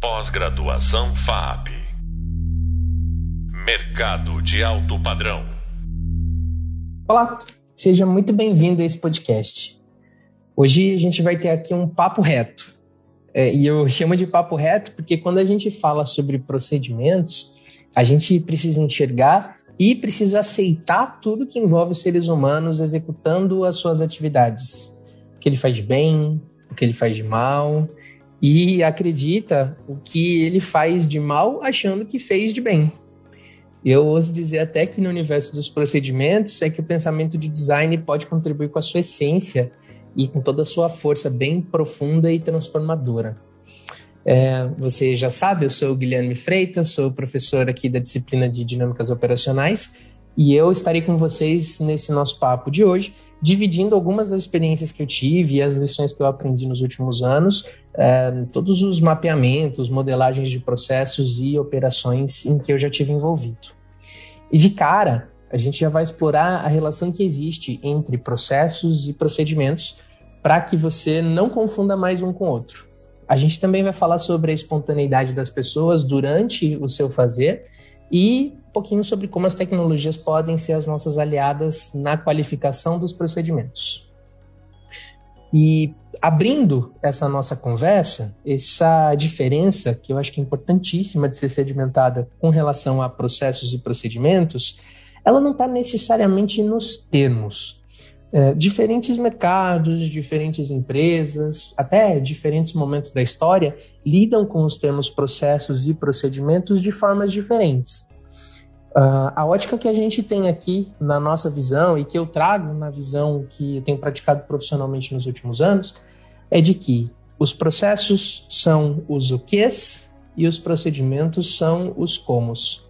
Pós-graduação FAP. Mercado de alto padrão. Olá, seja muito bem-vindo a esse podcast. Hoje a gente vai ter aqui um papo reto. É, e eu chamo de papo reto porque quando a gente fala sobre procedimentos, a gente precisa enxergar e precisa aceitar tudo que envolve os seres humanos executando as suas atividades. O que ele faz de bem, o que ele faz de mal, e acredita o que ele faz de mal achando que fez de bem. Eu ouso dizer até que no universo dos procedimentos é que o pensamento de design pode contribuir com a sua essência e com toda a sua força bem profunda e transformadora. É, você já sabe, eu sou o Guilherme Freitas, sou professor aqui da disciplina de Dinâmicas Operacionais e eu estarei com vocês nesse nosso papo de hoje, dividindo algumas das experiências que eu tive e as lições que eu aprendi nos últimos anos, é, todos os mapeamentos, modelagens de processos e operações em que eu já tive envolvido. E de cara, a gente já vai explorar a relação que existe entre processos e procedimentos para que você não confunda mais um com o outro. A gente também vai falar sobre a espontaneidade das pessoas durante o seu fazer e um pouquinho sobre como as tecnologias podem ser as nossas aliadas na qualificação dos procedimentos. E abrindo essa nossa conversa, essa diferença, que eu acho que é importantíssima de ser sedimentada com relação a processos e procedimentos, ela não está necessariamente nos termos, é, diferentes mercados, diferentes empresas, até diferentes momentos da história, lidam com os termos processos e procedimentos de formas diferentes. Uh, a ótica que a gente tem aqui na nossa visão e que eu trago na visão que eu tenho praticado profissionalmente nos últimos anos é de que os processos são os o quês e os procedimentos são os comos.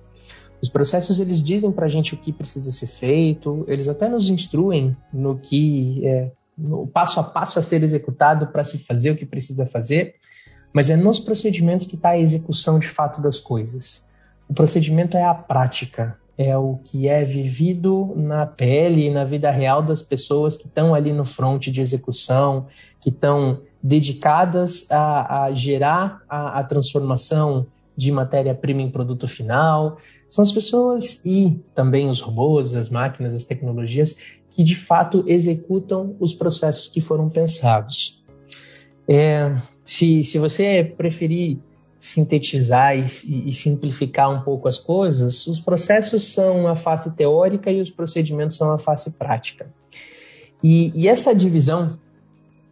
Os processos eles dizem para a gente o que precisa ser feito, eles até nos instruem no que é, no passo a passo a ser executado para se fazer o que precisa fazer, mas é nos procedimentos que está a execução de fato das coisas. O procedimento é a prática, é o que é vivido na pele e na vida real das pessoas que estão ali no front de execução, que estão dedicadas a, a gerar a, a transformação de matéria-prima em produto final, são as pessoas e também os robôs, as máquinas, as tecnologias que de fato executam os processos que foram pensados. É, se, se você preferir sintetizar e, e, simplificar um pouco as coisas, os processos são a face teórica e os procedimentos são a face prática. E, e essa divisão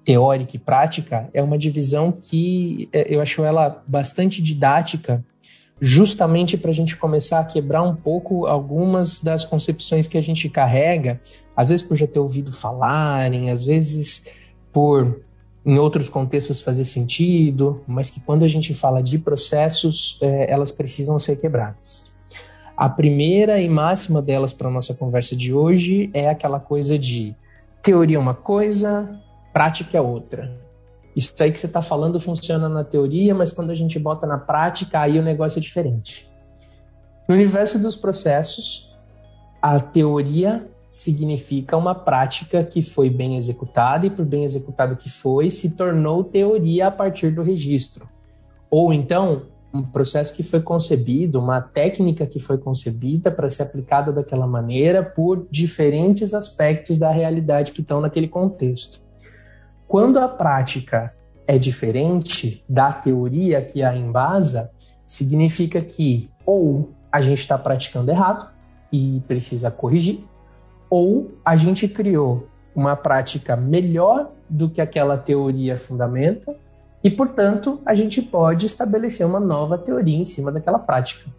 teórica e prática é uma divisão que é, eu acho ela bastante didática justamente para a gente começar a quebrar um pouco algumas das concepções que a gente carrega, às vezes por já ter ouvido falarem, às vezes por em outros contextos fazer sentido, mas que quando a gente fala de processos, é, elas precisam ser quebradas. A primeira e máxima delas para a nossa conversa de hoje é aquela coisa de teoria é uma coisa, prática é outra. Isso aí que você está falando funciona na teoria, mas quando a gente bota na prática, aí o negócio é diferente. No universo dos processos, a teoria significa uma prática que foi bem executada e por bem executado que foi, se tornou teoria a partir do registro. Ou então, um processo que foi concebido, uma técnica que foi concebida para ser aplicada daquela maneira por diferentes aspectos da realidade que estão naquele contexto. Quando a prática é diferente da teoria que a embasa, significa que ou a gente está praticando errado e precisa corrigir, ou a gente criou uma prática melhor do que aquela teoria fundamenta e, portanto, a gente pode estabelecer uma nova teoria em cima daquela prática.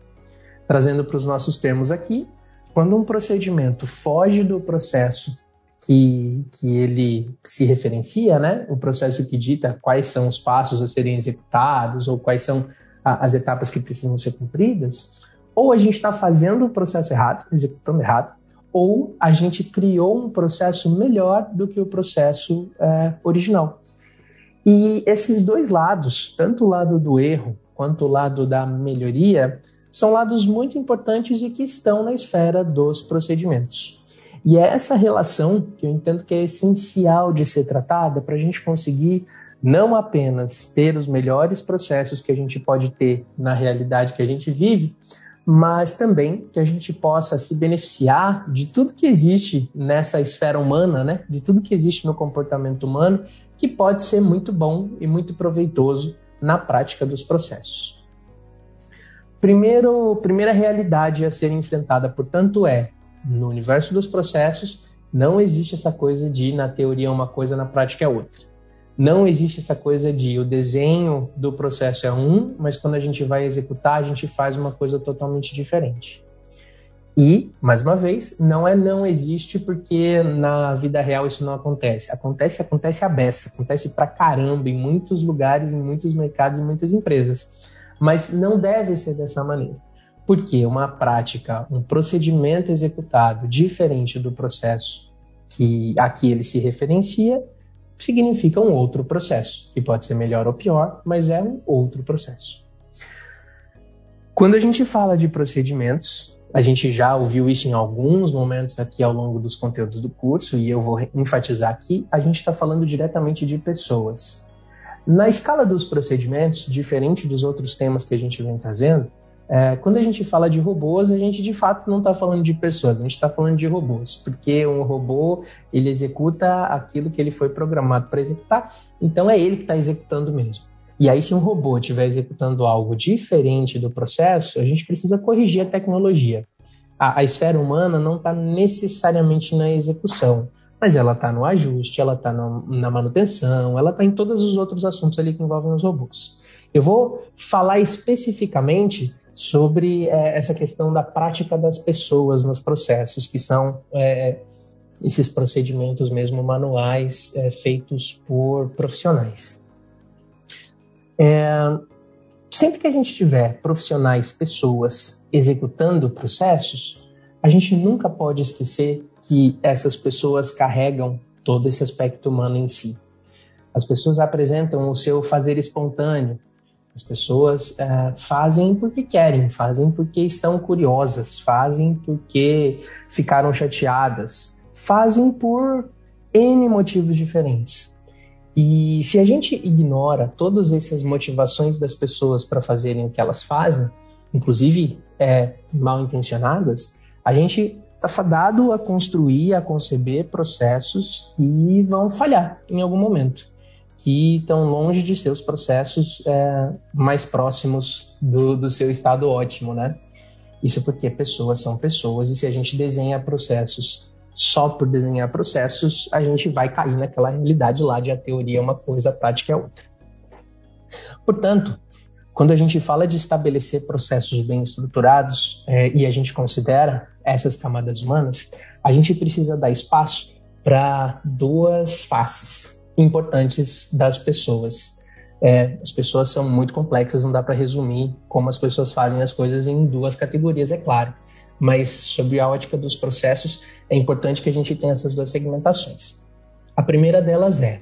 Trazendo para os nossos termos aqui, quando um procedimento foge do processo que, que ele se referencia, né? O processo que dita quais são os passos a serem executados ou quais são a, as etapas que precisam ser cumpridas, ou a gente está fazendo o processo errado, executando errado, ou a gente criou um processo melhor do que o processo é, original. E esses dois lados, tanto o lado do erro quanto o lado da melhoria, são lados muito importantes e que estão na esfera dos procedimentos. E é essa relação que eu entendo que é essencial de ser tratada para a gente conseguir não apenas ter os melhores processos que a gente pode ter na realidade que a gente vive, mas também que a gente possa se beneficiar de tudo que existe nessa esfera humana, né? de tudo que existe no comportamento humano, que pode ser muito bom e muito proveitoso na prática dos processos. Primeiro, primeira realidade a ser enfrentada, portanto, é no universo dos processos não existe essa coisa de na teoria uma coisa, na prática é outra. Não existe essa coisa de o desenho do processo é um, mas quando a gente vai executar, a gente faz uma coisa totalmente diferente. E, mais uma vez, não é não existe porque na vida real isso não acontece. Acontece, acontece a beça, acontece pra caramba em muitos lugares, em muitos mercados, em muitas empresas. Mas não deve ser dessa maneira. Porque uma prática, um procedimento executado diferente do processo que a que ele se referencia significa um outro processo, que pode ser melhor ou pior, mas é um outro processo. Quando a gente fala de procedimentos, a gente já ouviu isso em alguns momentos aqui ao longo dos conteúdos do curso, e eu vou enfatizar aqui, a gente está falando diretamente de pessoas. Na escala dos procedimentos, diferente dos outros temas que a gente vem trazendo, é, quando a gente fala de robôs, a gente de fato não está falando de pessoas, a gente está falando de robôs, porque um robô ele executa aquilo que ele foi programado para executar, então é ele que está executando mesmo. E aí, se um robô estiver executando algo diferente do processo, a gente precisa corrigir a tecnologia. A, a esfera humana não está necessariamente na execução, mas ela está no ajuste, ela está na, manutenção, ela está em todos os outros assuntos ali que envolvem os robôs. Eu vou falar especificamente sobre é, essa questão da prática das pessoas nos processos, que são é, esses procedimentos mesmo manuais é, feitos por profissionais. É, sempre que a gente tiver profissionais, pessoas executando processos, a gente nunca pode esquecer que essas pessoas carregam todo esse aspecto humano em si. As pessoas apresentam o seu fazer espontâneo, as pessoas é, fazem porque querem, fazem porque estão curiosas, fazem porque ficaram chateadas, fazem por N motivos diferentes. E se a gente ignora todas essas motivações das pessoas para fazerem o que elas fazem, inclusive é, mal intencionadas, a gente está fadado a construir, a conceber processos que vão falhar em algum momento que estão longe de seus processos é, mais próximos do, do seu estado ótimo, né? Isso porque pessoas são pessoas e se a gente desenha processos só por desenhar processos, a gente vai cair naquela realidade lá de a teoria é uma coisa, a prática é outra. Portanto, quando a gente fala de estabelecer processos bem estruturados é, e a gente considera essas camadas humanas, a gente precisa dar espaço para duas faces importantes das pessoas. É, as pessoas são muito complexas, não dá para resumir como as pessoas fazem as coisas em duas categorias, é claro. Mas, sobre a ótica dos processos, é importante que a gente tenha essas duas segmentações. A primeira delas é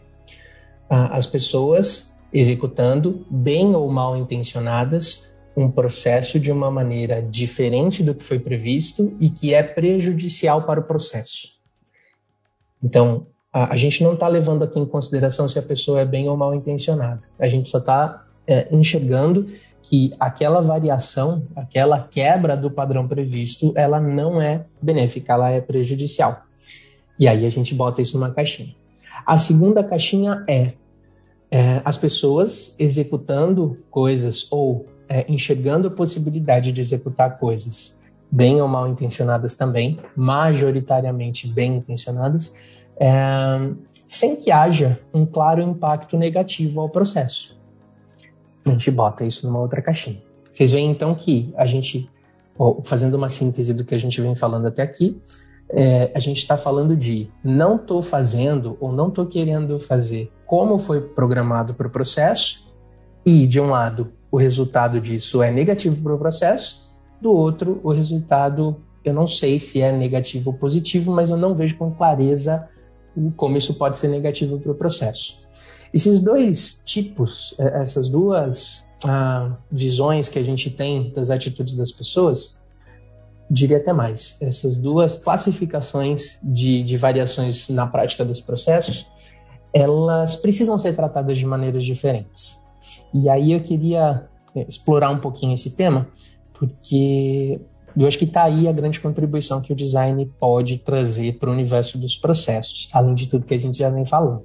as pessoas executando, bem ou mal intencionadas, um processo de uma maneira diferente do que foi previsto e que é prejudicial para o processo. Então, a, a gente não está levando aqui em consideração se a pessoa é bem ou mal intencionada. A gente só está é, enxergando que aquela variação, aquela quebra do padrão previsto, ela não é benéfica, ela é prejudicial. E aí a gente bota isso numa caixinha. A segunda caixinha é, é as pessoas executando coisas ou é, enxergando a possibilidade de executar coisas bem ou mal intencionadas também, majoritariamente bem intencionadas, é, sem que haja um claro impacto negativo ao processo. A gente bota isso numa outra caixinha. Vocês veem então que a gente, fazendo uma síntese do que a gente vem falando até aqui, é, a gente está falando de não estou fazendo ou não estou querendo fazer como foi programado para o processo, e de um lado o resultado disso é negativo para o processo, do outro o resultado eu não sei se é negativo ou positivo, mas eu não vejo com clareza como isso pode ser negativo para o processo. Esses dois tipos, é, essas duas ah, visões que a gente tem das atitudes das pessoas, diria até mais, essas duas classificações de, de variações na prática dos processos, elas precisam ser tratadas de maneiras diferentes. E aí eu queria é, explorar um pouquinho esse tema, porque eu acho que está aí a grande contribuição que o design pode trazer para o universo dos processos, além de tudo que a gente já vem falando.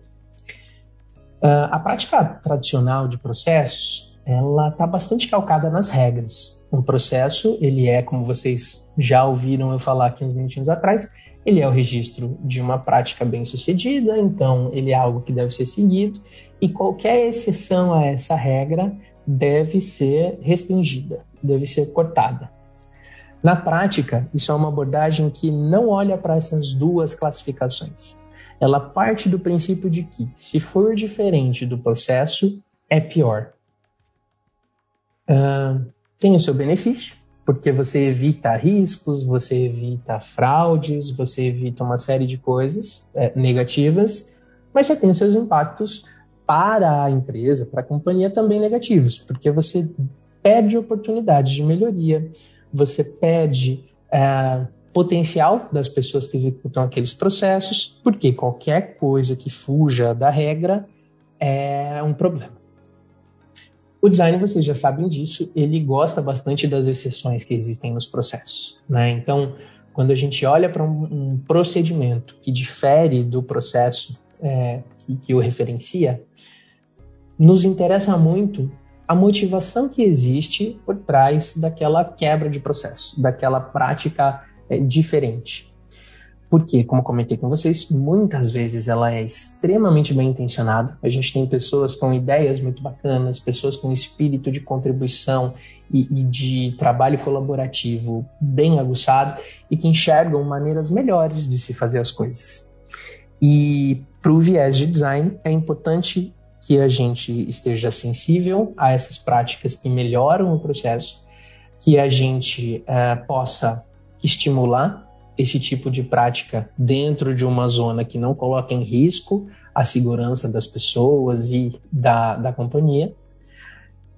Uh, a prática tradicional de processos, ela está bastante calcada nas regras. Um processo, ele é, como vocês já ouviram eu falar aqui uns minutinhos atrás, ele é o registro de uma prática bem sucedida, então ele é algo que deve ser seguido, e qualquer exceção a essa regra deve ser restringida, deve ser cortada. Na prática, isso é uma abordagem que não olha para essas duas classificações. Ela parte do princípio de que, se for diferente do processo, é pior. Uh, tem o seu benefício, porque você evita riscos, você evita fraudes, você evita uma série de coisas é, negativas, mas você tem os seus impactos para a empresa, para a companhia também negativos, porque você perde oportunidade de melhoria, você perde é, potencial das pessoas que executam aqueles processos, porque qualquer coisa que fuja da regra é um problema. O design, vocês já sabem disso, ele gosta bastante das exceções que existem nos processos. Né? Então, quando a gente olha para um, um, procedimento que difere do processo é, que, que o referencia, nos interessa muito a motivação que existe por trás daquela quebra de processo, daquela prática é, diferente. Porque, como comentei com vocês, muitas vezes ela é extremamente bem intencionada. A gente tem pessoas com ideias muito bacanas, pessoas com espírito de contribuição e, e de trabalho colaborativo bem aguçado e que enxergam maneiras melhores de se fazer as coisas. E para o viés de design, é importante que a gente esteja sensível a essas práticas que melhoram o processo, que a gente uh, possa estimular esse tipo de prática dentro de uma zona que não coloca em risco a segurança das pessoas e da, da companhia,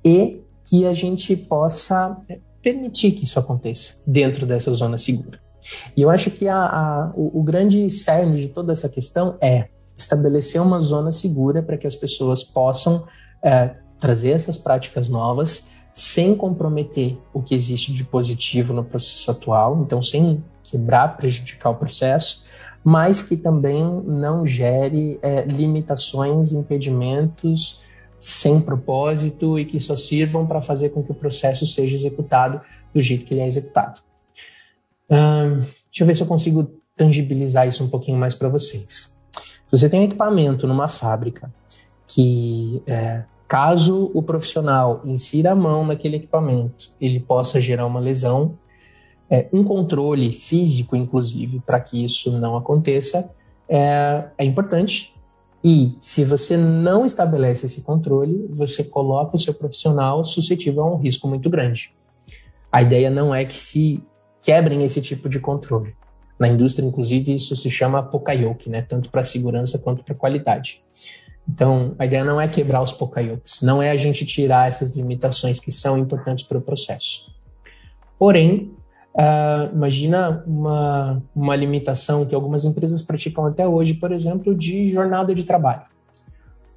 e que a gente possa permitir que isso aconteça dentro dessa zona segura. E eu acho que a, a, o, o grande cerne de toda essa questão é estabelecer uma zona segura para que as pessoas possam é, trazer essas práticas novas sem comprometer o que existe de positivo no processo atual, então sem quebrar, prejudicar o processo, mas que também não gere é, limitações, impedimentos sem propósito e que só sirvam para fazer com que o processo seja executado do jeito que ele é executado. Deixa eu ver se eu consigo tangibilizar isso um pouquinho mais para vocês. Você tem um equipamento numa fábrica que é, caso o profissional insira a mão naquele equipamento, ele possa gerar uma lesão, é, um controle físico, inclusive, para que isso não aconteça, é, é importante. E se você não estabelece esse controle, você coloca o seu profissional suscetível a um risco muito grande. A ideia não é que se quebrem esse tipo de controle. Na indústria, inclusive, isso se chama pokayoke, né? tanto para segurança quanto para qualidade. Então, a ideia não é quebrar os pokayokes, não é a gente tirar essas limitações que são importantes para o processo. Porém, uh, imagina uma, uma limitação que algumas empresas praticam até hoje, por exemplo, de jornada de trabalho.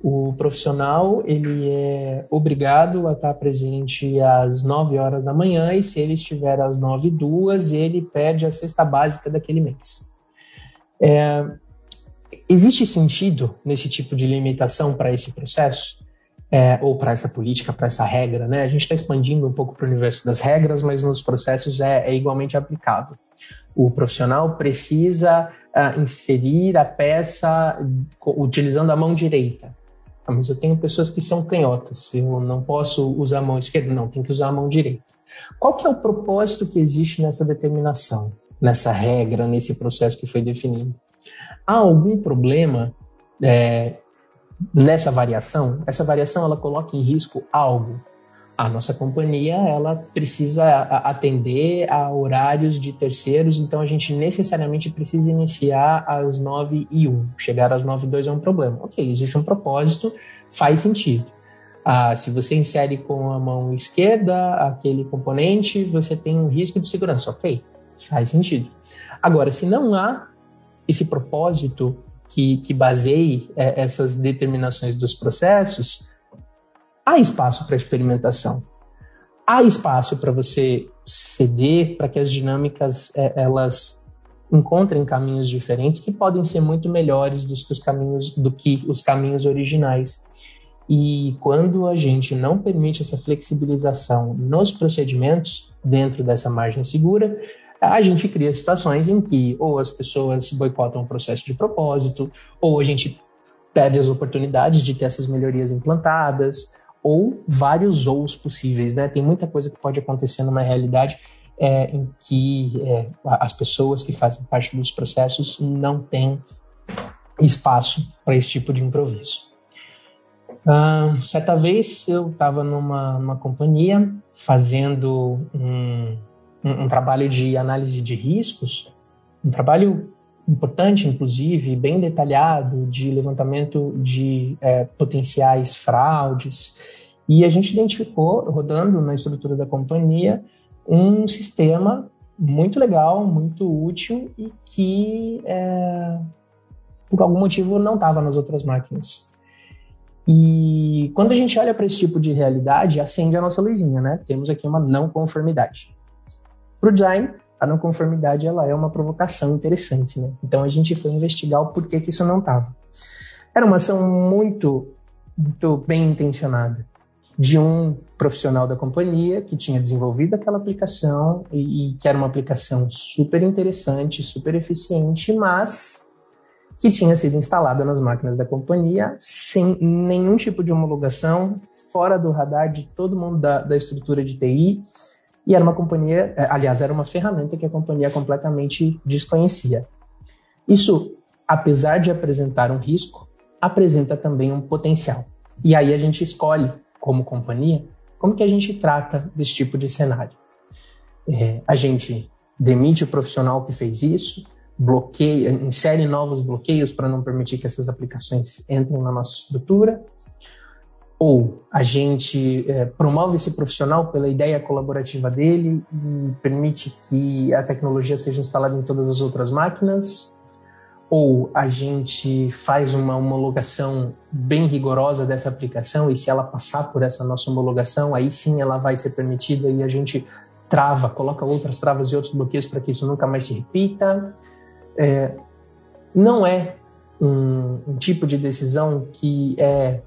O profissional ele é obrigado a estar presente às 9 horas da manhã e se ele estiver às 9 e 2, ele perde a cesta básica daquele mês. É, Existe sentido nesse tipo de limitação para esse processo? É, ou para essa política, para essa regra, né? A gente está expandindo um pouco para o universo das regras, mas nos processos é, é igualmente aplicável. O profissional precisa uh, inserir a peça utilizando a mão direita. Ah, mas eu tenho pessoas que são canhotas, eu não posso usar a mão esquerda, não, tem que usar a mão direita. Qual que é o propósito que existe nessa determinação, nessa regra, nesse processo que foi definido? Há algum problema é, nessa variação? Essa variação ela coloca em risco algo? A nossa companhia ela precisa atender a horários de terceiros, então a gente necessariamente precisa iniciar às 9 e 1. Chegar às 9 e 2 é um problema. Ok, existe um propósito, faz sentido. Ah, se você insere com a mão esquerda aquele componente, você tem um risco de segurança. Ok, faz sentido. Agora, se não há esse propósito que, que baseie é, essas determinações dos processos, há espaço para experimentação. Há espaço para você ceder, para que as dinâmicas é, elas encontrem caminhos diferentes que podem ser muito melhores do que os caminhos, do que os caminhos originais. E quando a gente não permite essa flexibilização nos procedimentos dentro dessa margem segura, a gente cria situações em que ou as pessoas boicotam o processo de propósito, ou a gente perde as oportunidades de ter essas melhorias implantadas, ou vários ous possíveis, né? Tem muita coisa que pode acontecer numa realidade é, em que é, as pessoas que fazem parte dos processos não têm espaço para esse tipo de improviso. Uh, certa vez eu estava numa, numa companhia fazendo um, um, um, trabalho de análise de riscos, um trabalho importante, inclusive, bem detalhado, de levantamento de é, potenciais fraudes, e a gente identificou, rodando na estrutura da companhia, um sistema muito legal, muito útil e que, é, por algum motivo, não estava nas outras máquinas. E quando a gente olha para esse tipo de realidade, acende a nossa luzinha, né? Temos aqui uma não conformidade. Para o design, a não conformidade ela é uma provocação interessante, né? Então a gente foi investigar o porquê que isso não estava. Era uma ação muito, muito bem intencionada de um profissional da companhia que tinha desenvolvido aquela aplicação e, e, que era uma aplicação super interessante, super eficiente, mas que tinha sido instalada nas máquinas da companhia sem nenhum tipo de homologação, fora do radar de todo mundo da, da estrutura de TI. E era uma companhia, é, aliás, era uma ferramenta que a companhia completamente desconhecia. Isso, apesar de apresentar um risco, apresenta também um potencial. E aí a gente escolhe como companhia, como que a gente trata desse tipo de cenário? É, a gente demite o profissional que fez isso, bloqueia, insere novos bloqueios para não permitir que essas aplicações entrem na nossa estrutura, ou a gente é, promove esse profissional pela ideia colaborativa dele e permite que a tecnologia seja instalada em todas as outras máquinas, ou a gente faz uma homologação bem rigorosa dessa aplicação e se ela passar por essa nossa homologação, aí sim ela vai ser permitida e a gente trava, coloca outras travas e outros bloqueios para que isso nunca mais se repita. É, não é um, um tipo de decisão que é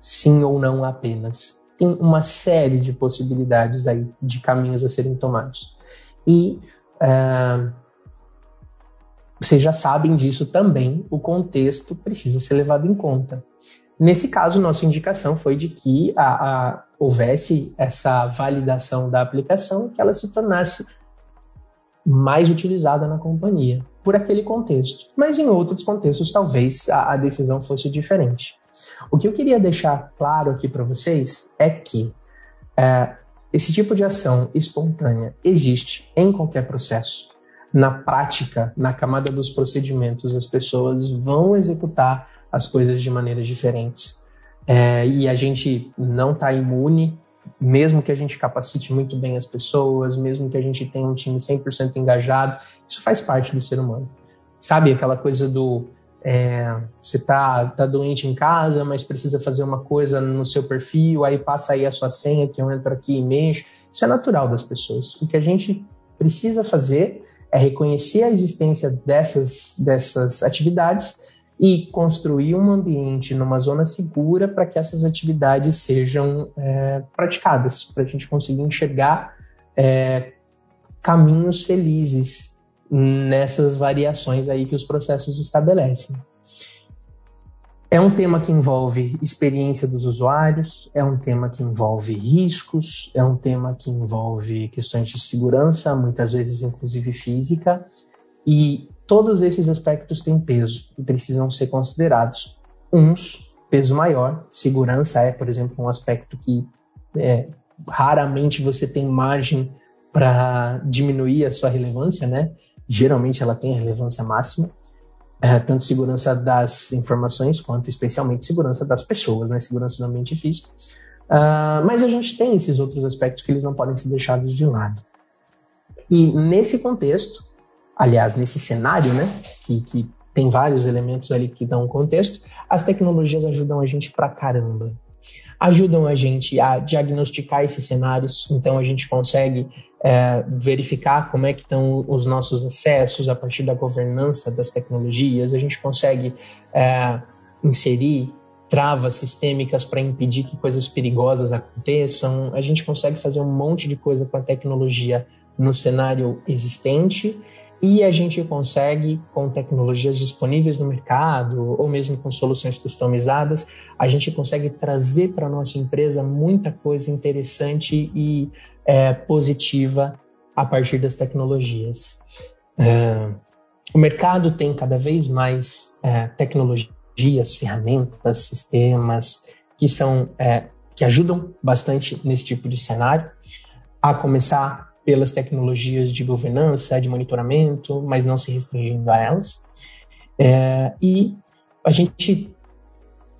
sim ou não apenas. Tem uma série de possibilidades aí de caminhos a serem tomados. E uh, vocês já sabem disso também, o contexto precisa ser levado em conta. Nesse caso, nossa indicação foi de que a, a, houvesse essa validação da aplicação, que ela se tornasse mais utilizada na companhia, por aquele contexto. Mas em outros contextos, talvez a, a decisão fosse diferente. O que eu queria deixar claro aqui para vocês é que é, esse tipo de ação espontânea existe em qualquer processo na prática, na camada dos procedimentos, as pessoas vão executar as coisas de maneiras diferentes. É, e a gente não está imune, mesmo que a gente capacite muito bem as pessoas, mesmo que a gente tenha um time 100% engajado, isso faz parte do ser humano. Sabe aquela coisa do é, você tá, tá doente em casa, mas precisa fazer uma coisa no seu perfil, aí passa aí a sua senha que eu entro aqui e mexo. Isso é natural das pessoas. O que a gente precisa fazer é reconhecer a existência dessas, dessas atividades e construir um ambiente numa zona segura para que essas atividades sejam é, praticadas, para a gente conseguir enxergar é, caminhos felizes nessas variações aí que os processos estabelecem. É um tema que envolve experiência dos usuários, é um tema que envolve riscos, é um tema que envolve questões de segurança, muitas vezes inclusive física, e todos esses aspectos têm peso e precisam ser considerados. Uns, peso maior, segurança é, por exemplo, um aspecto que é, raramente você tem margem para diminuir a sua relevância, né? Geralmente ela tem relevância máxima é, tanto segurança das informações quanto especialmente segurança das pessoas, né? Segurança do ambiente físico. Uh, mas a gente tem esses outros aspectos que eles não podem ser deixados de lado. E nesse contexto, aliás, nesse cenário, né, que, que tem vários elementos ali que dão contexto. As tecnologias ajudam a gente pra caramba. Ajudam a gente a diagnosticar esses cenários, então a gente consegue é, verificar como é que estão os nossos acessos a partir da governança das tecnologias, a gente consegue é, inserir travas sistêmicas para impedir que coisas perigosas aconteçam, a gente consegue fazer um monte de coisa com a tecnologia no cenário existente. E a gente consegue, com tecnologias disponíveis no mercado ou mesmo com soluções customizadas, a gente consegue trazer para nossa empresa muita coisa interessante e é, positiva a partir das tecnologias. É, o mercado tem cada vez mais é, tecnologias, ferramentas, sistemas que são é, que ajudam bastante nesse tipo de cenário, a começar pelas tecnologias de governança, de monitoramento, mas não se restringindo a elas. É, e a gente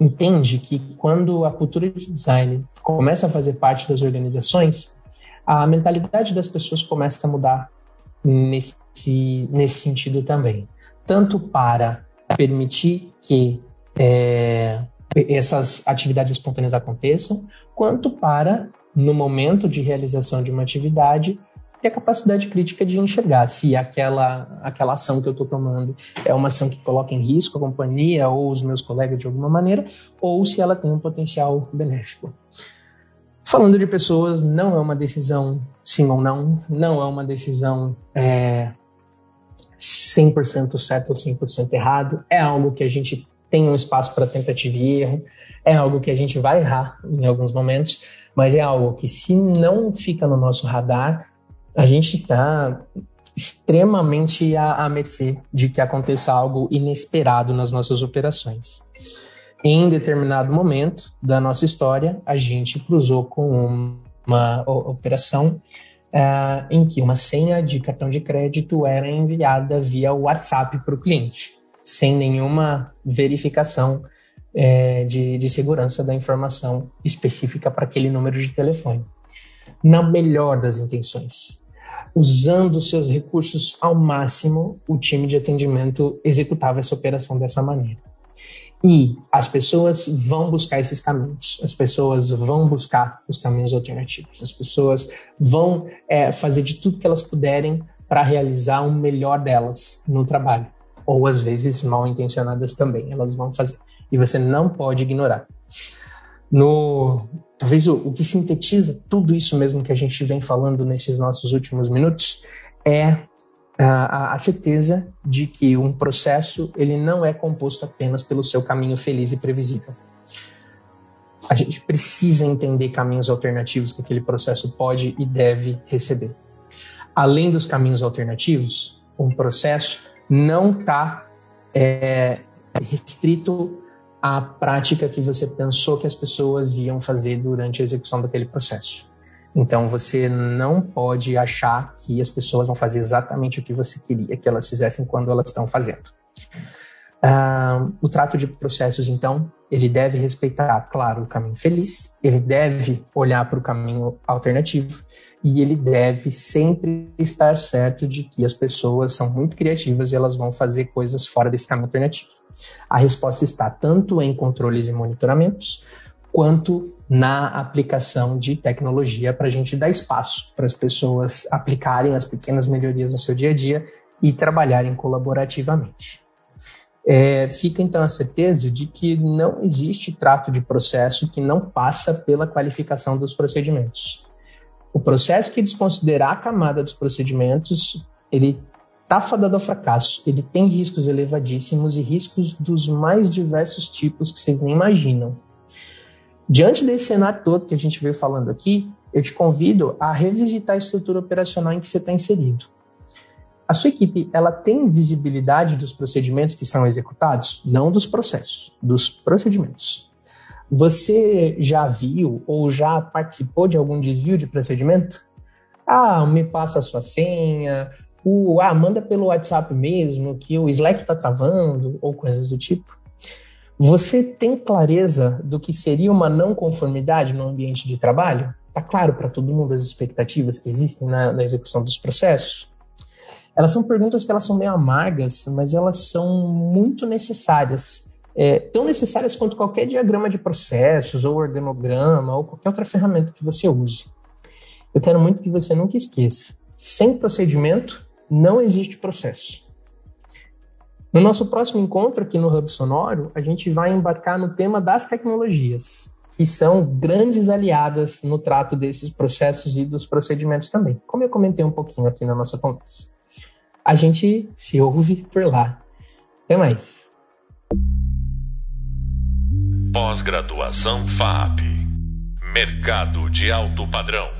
entende que quando a cultura de design começa a fazer parte das organizações, a mentalidade das pessoas começa a mudar nesse, nesse sentido também. Tanto para permitir que é, essas atividades espontâneas aconteçam, quanto para, no momento de realização de uma atividade, ter a capacidade crítica de enxergar se aquela, aquela ação que eu estou tomando é uma ação que coloca em risco a companhia ou os meus colegas de alguma maneira, ou se ela tem um potencial benéfico. Falando de pessoas, não é uma decisão sim ou não, não é uma decisão é, 100% certo ou 100% errado, é algo que a gente tem um espaço para tentativa e erro, é algo que a gente vai errar em alguns momentos, mas é algo que se não fica no nosso radar, a gente está extremamente à, à mercê de que aconteça algo inesperado nas nossas operações em determinado momento da nossa história, a gente cruzou com uma operação uh, em que uma senha de cartão de crédito era enviada via WhatsApp para o cliente, sem nenhuma verificação uh, de, de segurança da informação específica para aquele número de telefone. Na melhor das intenções, usando seus recursos ao máximo, o time de atendimento executava essa operação dessa maneira. E as pessoas vão buscar esses caminhos, as pessoas vão buscar os caminhos alternativos, as pessoas vão é, fazer de tudo que elas puderem para realizar o melhor delas no trabalho. Ou às vezes mal intencionadas também, elas vão fazer. E você não pode ignorar. No, talvez o, o que sintetiza tudo isso mesmo que a gente vem falando nesses nossos últimos minutos é a, certeza de que um processo ele não é composto apenas pelo seu caminho feliz e previsível. A gente precisa entender caminhos alternativos que aquele processo pode e deve receber. Além dos caminhos alternativos, um processo não está é, restrito à prática que você pensou que as pessoas iam fazer durante a execução daquele processo. Então você não pode achar que as pessoas vão fazer exatamente o que você queria que elas fizessem quando elas estão fazendo. Uh, o trato de processos, então, ele deve respeitar, claro, o caminho feliz, ele deve olhar para o caminho alternativo e ele deve sempre estar certo de que as pessoas são muito criativas e elas vão fazer coisas fora desse caminho alternativo. A resposta está tanto em controles e monitoramentos, quanto na aplicação de tecnologia para a gente dar espaço para as pessoas aplicarem as pequenas melhorias no seu dia a dia e trabalharem colaborativamente. É, fica então a certeza de que não existe trato de processo que não passa pela qualificação dos procedimentos. O processo que desconsiderar a camada dos procedimentos, ele está fadado ao fracasso. Ele tem riscos elevadíssimos e riscos dos mais diversos tipos que vocês nem imaginam. Diante desse cenário todo que a gente veio falando aqui, eu te convido a revisitar a estrutura operacional em que você está inserido. A sua equipe, ela tem visibilidade dos procedimentos que são executados? Não dos processos, dos procedimentos. Você já viu ou já participou de algum desvio de procedimento? Ah, me passa a sua senha, o, ah, manda pelo WhatsApp mesmo, que o Slack está travando, ou coisas do tipo. Você tem clareza do que seria uma não conformidade no ambiente de trabalho? Está claro para todo mundo as expectativas que existem na, na execução dos processos? Elas são perguntas que elas são meio amargas, mas elas são muito necessárias. É, tão necessárias quanto qualquer diagrama de processos, ou organograma, ou qualquer outra ferramenta que você use. Eu quero muito que você nunca esqueça: sem procedimento, não existe processo. No nosso próximo encontro aqui no Hub Sonoro, a gente vai embarcar no tema das tecnologias, que são grandes aliadas no trato desses processos e dos procedimentos também, como eu comentei um pouquinho aqui na nossa conversa. A gente se ouve por lá. Até mais. Pós-graduação FAP Mercado de alto padrão.